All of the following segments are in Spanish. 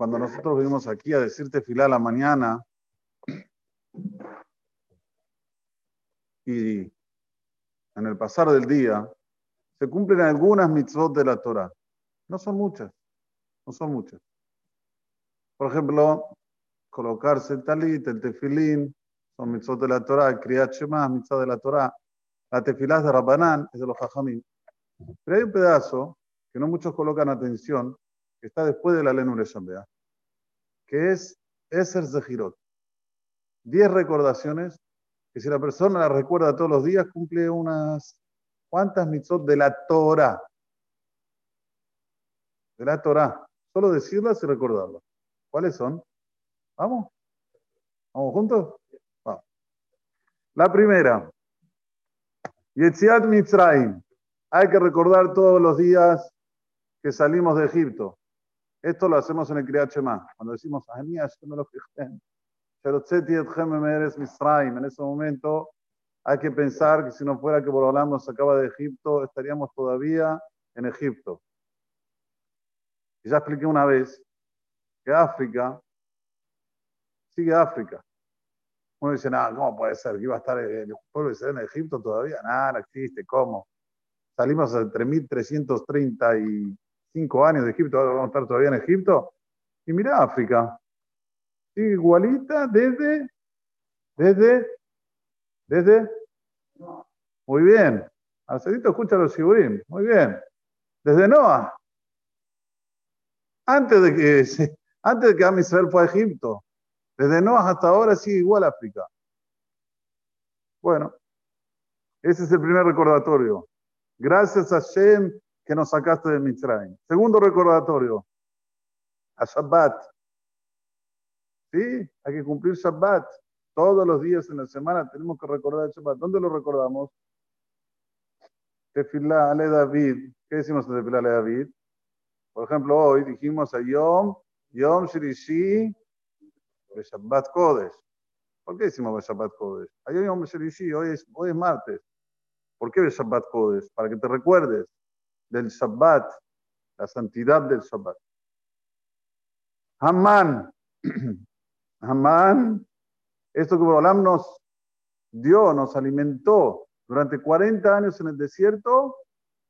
cuando nosotros venimos aquí a decirte fila a la mañana, y en el pasar del día, se cumplen algunas mitzvot de la Torah. No son muchas, no son muchas. Por ejemplo, colocarse el talit, el tefilín, son mitzvot de la Torah, el kriyat shema, mitzvot de la Torah, la tefilá de Rabbanán, es de los hajamim. Pero hay un pedazo que no muchos colocan atención, que está después de la Lenure Shambea, que es Eser Zehirot. Diez recordaciones que si la persona la recuerda todos los días, cumple unas cuantas mitzvot de la Torah. De la Torah. Solo decirlas y recordarlas. ¿Cuáles son? ¿Vamos? ¿Vamos juntos? Vamos. La primera. Yetziat Mitzrayim. Hay que recordar todos los días que salimos de Egipto. Esto lo hacemos en el Kriyat Shema. Cuando decimos, en ese momento hay que pensar que si no fuera que Borolam nos sacaba de Egipto, estaríamos todavía en Egipto. Y ya expliqué una vez que África sigue África. Uno dice, no, ¿cómo puede ser? Que iba a estar el pueblo de en Egipto todavía. Nada, no existe, ¿cómo? Salimos entre 1335 años de Egipto, ahora vamos a estar todavía en Egipto. Y mira África, sigue igualita desde, desde, desde, muy bien. Alcedito escucha los sigurín, muy bien. Desde Noah. Antes de que, antes de que Amisrael fue a Egipto. Desde Noah hasta ahora sigue igual África. Bueno, ese es el primer recordatorio. Gracias a Shem que nos sacaste de Mitzrayim. Segundo recordatorio, a Shabbat. ¿Sí? Hay que cumplir Shabbat. Todos los días en la semana tenemos que recordar el Shabbat. ¿Dónde lo recordamos? Tefilá Ale David. ¿Qué decimos en Tefilá Ale David? Por ejemplo, hoy dijimos a Yom, Yom Shirishi, Shabbat Kodesh. ¿Por qué decimos Shabbat Kodesh? Ayer Yom Shirishi, hoy es, hoy es martes. ¿Por qué Shabbat Kodesh? Para que te recuerdes del Shabbat, la santidad del Shabbat. Hamán. Hamán, esto que Borolam nos dio, nos alimentó durante 40 años en el desierto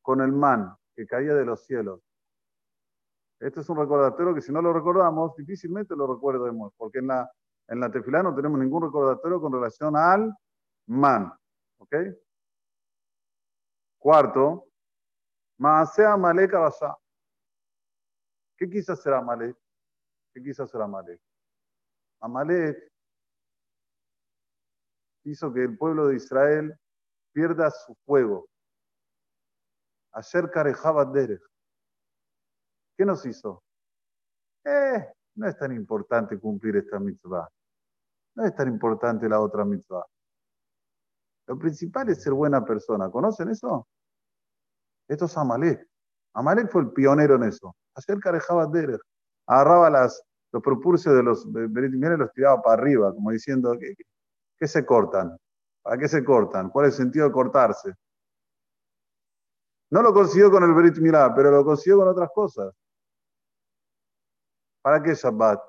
con el man que caía de los cielos. Este es un recordatorio que si no lo recordamos, difícilmente lo recuerdemos, porque en la, en la tefilá no tenemos ningún recordatorio con relación al man. ¿Ok? Cuarto, Maase Amalek Abasá. ¿Qué quiso hacer Amalek? ¿Qué quiso hacer Amalek? Amalek hizo que el pueblo de Israel pierda su fuego. Ayer Karejaba Derech. ¿Qué nos hizo? Eh, no es tan importante cumplir esta mitzvah. No es tan importante la otra mitzvah. Lo principal es ser buena persona. ¿Conocen eso? Esto es Amalek. Amalek fue el pionero en eso. Ayer Karejaba Derech. Agarraba las, los propulsos de los y los tiraba para arriba, como diciendo, ¿qué, ¿qué se cortan? ¿Para qué se cortan? ¿Cuál es el sentido de cortarse? No lo consiguió con el Berit Milá, pero lo consiguió con otras cosas. ¿Para qué Shabbat?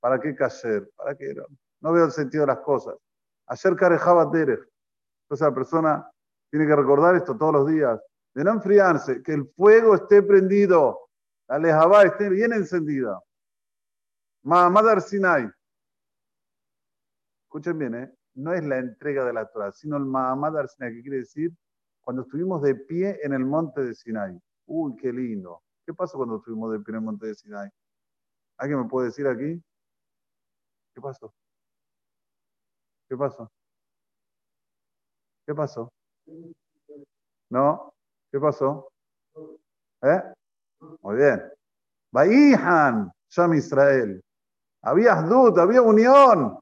¿Para qué Kasher? ¿Para qué? No veo el sentido de las cosas. Ayer Karejaba Derech. Entonces la persona tiene que recordar esto todos los días. De no enfriarse, que el fuego esté prendido, la lejabá esté bien encendida. Mahamad Sinai. Escuchen bien, ¿eh? no es la entrega de la Torah, sino el Mahamad Sinai, que quiere decir cuando estuvimos de pie en el monte de Sinai. Uy, qué lindo. ¿Qué pasó cuando estuvimos de pie en el monte de Sinai? ¿Alguien me puede decir aquí? ¿Qué pasó? ¿Qué pasó? ¿Qué pasó? ¿No? ¿Qué pasó? ¿Eh? Muy bien. Baihan, Sham Israel. Había duda, había unión.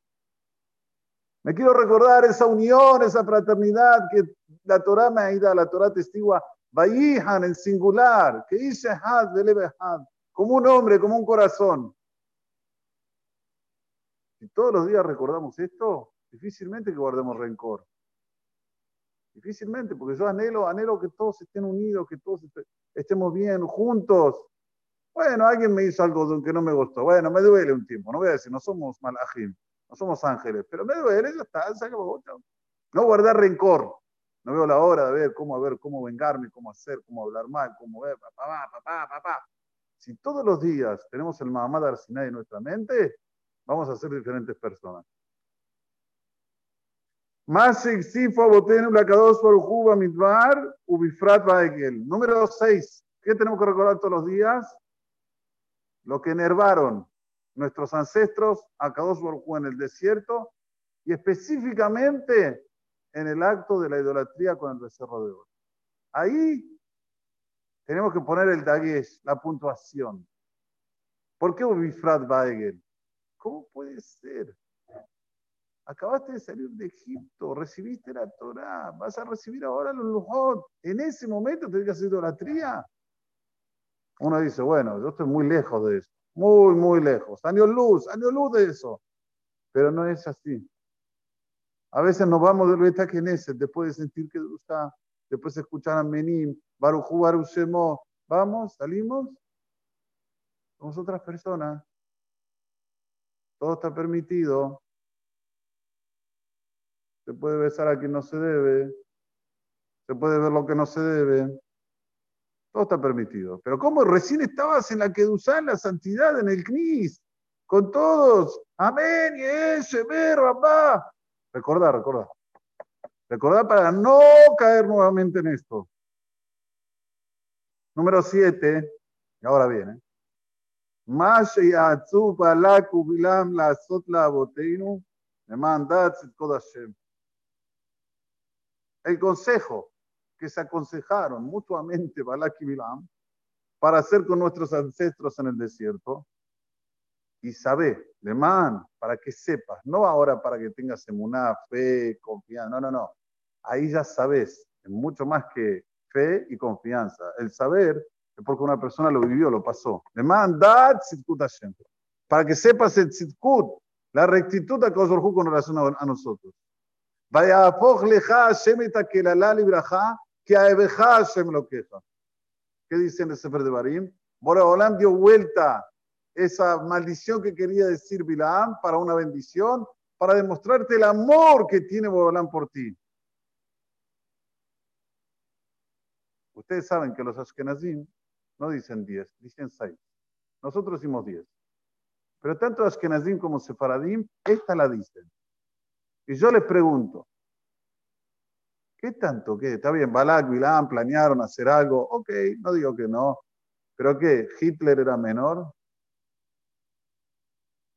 Me quiero recordar esa unión, esa fraternidad que la Torah me ha dado, la Torah testigua, Vayihan en singular, que dice Had, Had, como un hombre, como un corazón. Si todos los días recordamos esto, difícilmente que guardemos rencor. Difícilmente, porque yo anhelo, anhelo que todos estén unidos, que todos estemos bien, juntos. Bueno, alguien me hizo algo que no me gustó. Bueno, me duele un tiempo. No voy a decir, no somos malajim, no somos ángeles, pero me duele, ya está, se acabó. No guardar rencor. No veo la hora de ver cómo, a ver cómo vengarme, cómo hacer, cómo hablar mal, cómo ver, papá, papá, papá. Si todos los días tenemos el Mahamad Arsinai en nuestra mente, vamos a ser diferentes personas. Más Número 6. ¿Qué tenemos que recordar todos los días? Lo que enervaron nuestros ancestros a Kadosh Baruj en el desierto y específicamente en el acto de la idolatría con el becerro de oro. Ahí tenemos que poner el daguesh, la puntuación. ¿Por qué Ubifrat Baegel? ¿Cómo puede ser? Acabaste de salir de Egipto, recibiste la Torah, vas a recibir ahora los Lujot. En ese momento tenés que hacer idolatría. Uno dice, bueno, yo estoy muy lejos de eso, muy, muy lejos. Años luz, años luz de eso. Pero no es así. A veces nos vamos del Beta después de sentir que gusta, después de escuchar a Menim, Baruchu Baruchemo. Vamos, salimos. Somos otras personas. Todo está permitido se puede besar a quien no se debe, se puede ver lo que no se debe. Todo está permitido. Pero ¿cómo recién estabas en la que en la santidad, en el CNIS, con todos? Amén, y ese, ver, papá. Recordar, recordar. Recordar para no caer nuevamente en esto. Número 7, y ahora viene. me mandat Kodashem el consejo que se aconsejaron mutuamente Balak y Bilam para hacer con nuestros ancestros en el desierto. Y sabe, man, para que sepas, no ahora para que tengas emuná, fe, confianza, no, no, no. Ahí ya sabes, es mucho más que fe y confianza. El saber es porque una persona lo vivió, lo pasó. man, dad Para que sepas el tzidkut, la rectitud de Kosorhu con relación a nosotros. ¿Qué dice en el Sefer de Barim? Boraholam dio vuelta esa maldición que quería decir Bilaam para una bendición, para demostrarte el amor que tiene Boraholam por ti. Ustedes saben que los Ashkenazim no dicen 10, dicen 6. Nosotros decimos 10. Pero tanto Ashkenazim como Sefaradim, esta la dicen. Y yo les pregunto, ¿qué tanto? ¿Qué? Está bien, Balak, Bilam planearon hacer algo. Ok, no digo que no. ¿Pero qué? ¿Hitler era menor?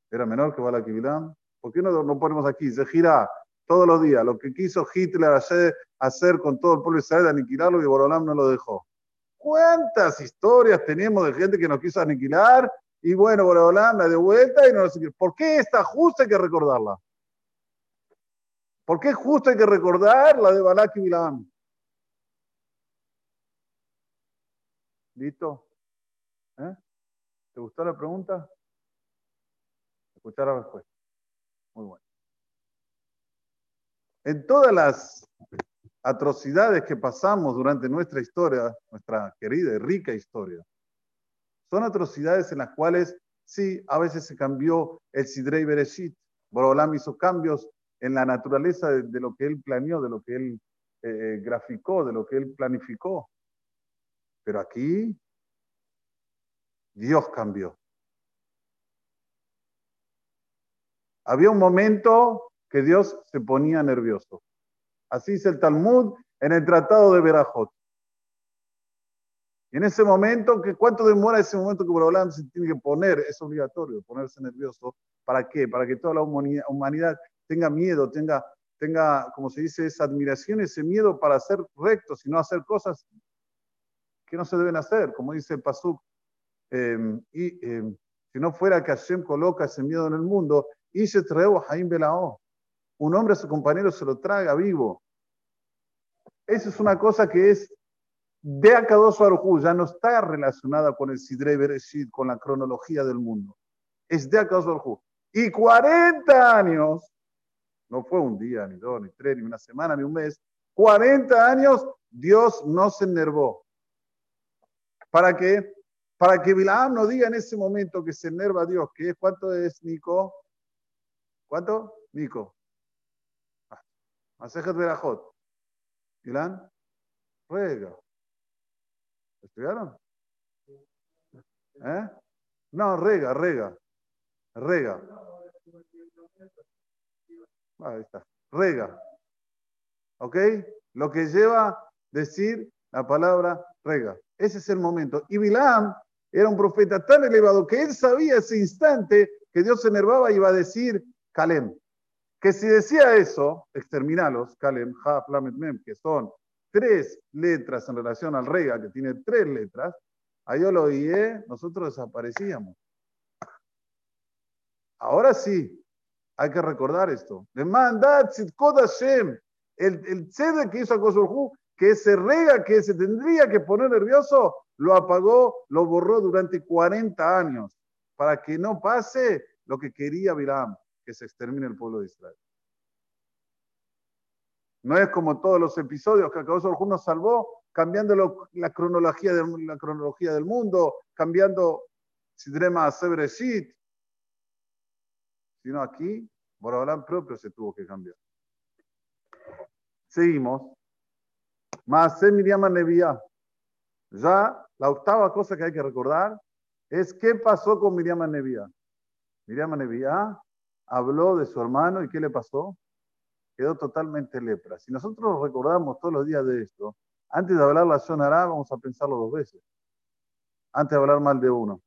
¿Era menor que Balak y Bilam? ¿Por qué no, no ponemos aquí? Se gira todos los días. Lo que quiso Hitler hacer, hacer con todo el pueblo de Israel, aniquilarlo, y Borolam no lo dejó. ¿Cuántas historias tenemos de gente que nos quiso aniquilar? Y bueno, Borolam la de vuelta y no lo ¿Por qué esta justa hay que recordarla? ¿Por qué justo hay que recordar la de Balak y Bilam? ¿Listo? ¿Eh? ¿Te gustó la pregunta? Escuchar la respuesta. Muy bueno. En todas las atrocidades que pasamos durante nuestra historia, nuestra querida y rica historia, son atrocidades en las cuales sí, a veces se cambió el Sidrei Bereshit. Borolam hizo cambios en la naturaleza de, lo que él planeó, de lo que él eh, graficó, de lo que él planificó. Pero aquí Dios cambió. Había un momento que Dios se ponía nervioso. Así dice el Talmud en el Tratado de Berajot. Y en ese momento, ¿cuánto demora ese momento que Borolam se tiene que poner? Es obligatorio ponerse nervioso. ¿Para qué? Para que toda la humanidad tenga miedo, tenga, tenga, como se dice, esa admiración, ese miedo para ser recto, sino hacer cosas que no se deben hacer, como dice el Pasuk. Em, y em, Si no fuera que Hashem coloca ese miedo en el mundo, y se Jaim Belao. Un hombre a su compañero se lo traga vivo. Esa es una cosa que es de Akadosh Baruj ya no está relacionada con el Sidrei Bereshit, con la cronología del mundo. Es de Akadosh Baruj Y 40 años, no fue un día, ni dos, ni tres, ni una semana, ni un mes, 40 años Dios no se enervó. ¿Para qué? Para que Bilaam no diga en ese momento que se enerva Dios, que es cuánto es Nico. ¿Cuánto? Nico. Masejet Berajot. Bilam, ruega. ¿Estudiaron? ¿Eh? No, rega, rega. Rega. Ahí está. Rega. ¿Ok? Lo que lleva decir la palabra rega. Ese es el momento. Y Bilam era un profeta tan elevado que él sabía ese instante que Dios se enervaba y iba a decir Kalem. Que si decía eso, exterminalos, Kalem, Ha, Lamet, Mem, que son tres letras en relación al rega, que tiene tres letras, ahí yo lo oí, nosotros desaparecíamos. Ahora sí, hay que recordar esto. El, el sede que hizo a que se rega, que se tendría que poner nervioso, lo apagó, lo borró durante 40 años, para que no pase lo que quería Bilam, que se extermine el pueblo de Israel. No es como todos los episodios que Akadosh nos salvó, cambiando la, cronología del, la cronología del mundo, cambiando Sidrema a Sebreshit. Sino aquí, Borobalán propio se tuvo que cambiar. Seguimos. Más Miriam Nevía. Ya la octava cosa que hay que recordar es qué pasó con Miriam Nevía. Miriam Nevía habló de su hermano y qué le pasó quedó totalmente lepra. Si nosotros recordamos todos los días de esto, antes de hablar la sonará, vamos a pensarlo dos veces. Antes de hablar mal de uno.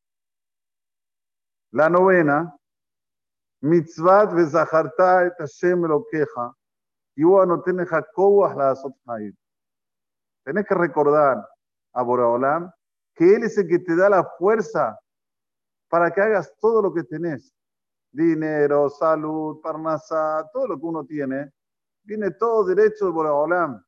La novena, mitzvat vezaharta et Hashem lo queja, y no tiene Jacobo la Tenés que recordar a Boraholam que Él es el que te da la fuerza para que hagas todo lo que tenés. Dinero, salud, parnasá, todo lo que uno tiene, viene todo derecho de Boraholam.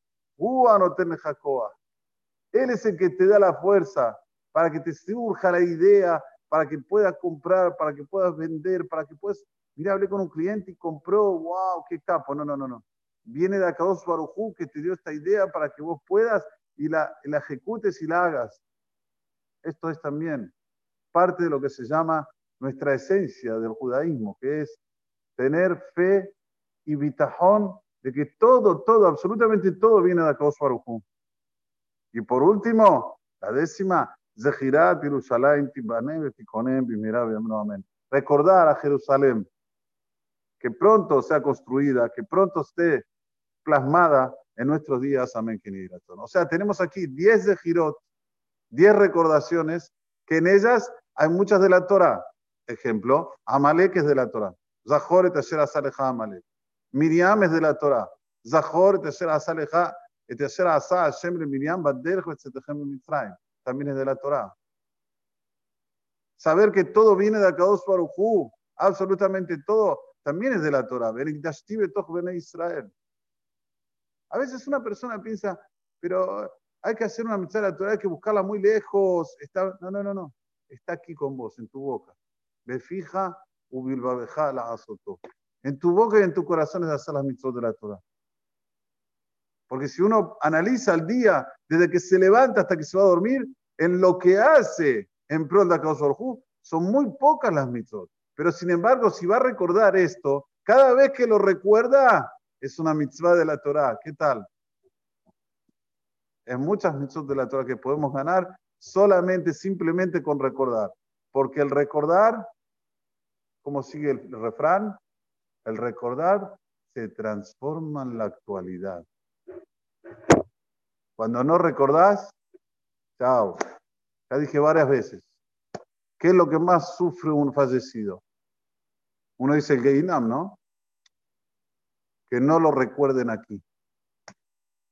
Él es el que te da la fuerza para que te surja la idea, para que puedas comprar, para que puedas vender, para que puedas. Mira, hablé con un cliente y compró, wow, qué capo. No, no, no, no. Viene de Akados Barujú que te dio esta idea para que vos puedas y la, la ejecutes y la hagas. Esto es también parte de lo que se llama nuestra esencia del judaísmo, que es tener fe y bitajón de que todo, todo, absolutamente todo viene de Akadosh Baruj Y por último, la décima, Zehirat Jerusalén, Recordar a Jerusalén que pronto sea construida, que pronto esté plasmada en nuestros días. Amén. O sea, tenemos aquí 10 de Girot, 10 recordaciones, que en ellas hay muchas de la Torah. Ejemplo, Amalek es de la Torah. Zahor et Asher Amalek. Miriam es de la Torah. Zahor, Tesher Asa Leja, Tesher Asa Hashem le Miriam, Baderj, Betzetechem Mitzrayim. También es de la Torah. Saber que todo viene de Akados Baruchu, absolutamente todo, también es de la Torah. Israel. A veces una persona piensa, pero hay que hacer una mitzvah de la Torah, hay que buscarla muy lejos. Está... No, no, no, no. Está aquí con vos, en tu boca. Ve fija, la azotó. En tu boca y en tu corazón es hacer las mitzvot de la Torah. Porque si uno analiza el día, desde que se levanta hasta que se va a dormir, en lo que hace en pro de Akadosh son muy pocas las mitzvot. Pero sin embargo, si va a recordar esto, cada vez que lo recuerda, es una mitzvah de la Torah. ¿Qué tal? Es muchas mitzvot de la Torah que podemos ganar solamente, simplemente con recordar. Porque el recordar, como sigue el refrán, el recordar se transforma en la actualidad. Cuando no recordás, chao. Ya dije varias veces. ¿Qué es lo que más sufre un fallecido? Uno dice el Geinam, ¿no? Que no lo recuerden aquí.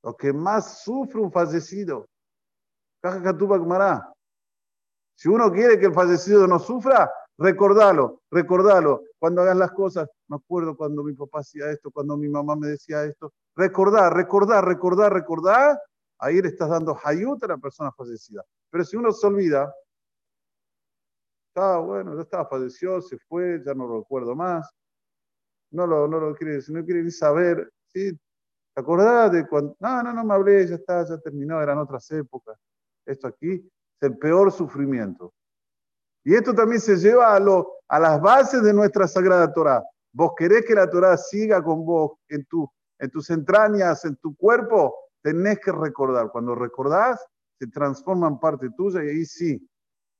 Lo que más sufre un fallecido. Si uno quiere que el fallecido no sufra, Recordalo, recordalo. Cuando hagas las cosas, me acuerdo cuando mi papá hacía esto, cuando mi mamá me decía esto. Recordar, recordar, recordar, recordar. Ahí le estás dando hayut a la persona fallecida. Pero si uno se olvida, está bueno, ya estaba, falleció, se fue, ya no lo recuerdo más. No lo, no lo quiere, no quiere ni saber. ¿sí? ¿Te acordás de cuando.? No, no, no me hablé, ya está, ya terminó, eran otras épocas. Esto aquí es el peor sufrimiento. Y esto también se lleva a, lo, a las bases de nuestra Sagrada Torah. Vos querés que la Torah siga con vos en, tu, en tus entrañas, en tu cuerpo, tenés que recordar. Cuando recordás, se transforma en parte tuya y ahí sí,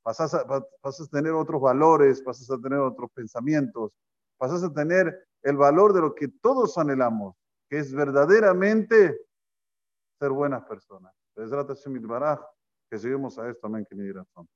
pasás a, a tener otros valores, pasás a tener otros pensamientos, pasás a tener el valor de lo que todos anhelamos, que es verdaderamente ser buenas personas. Que lleguemos a esto, amén, que mi razón.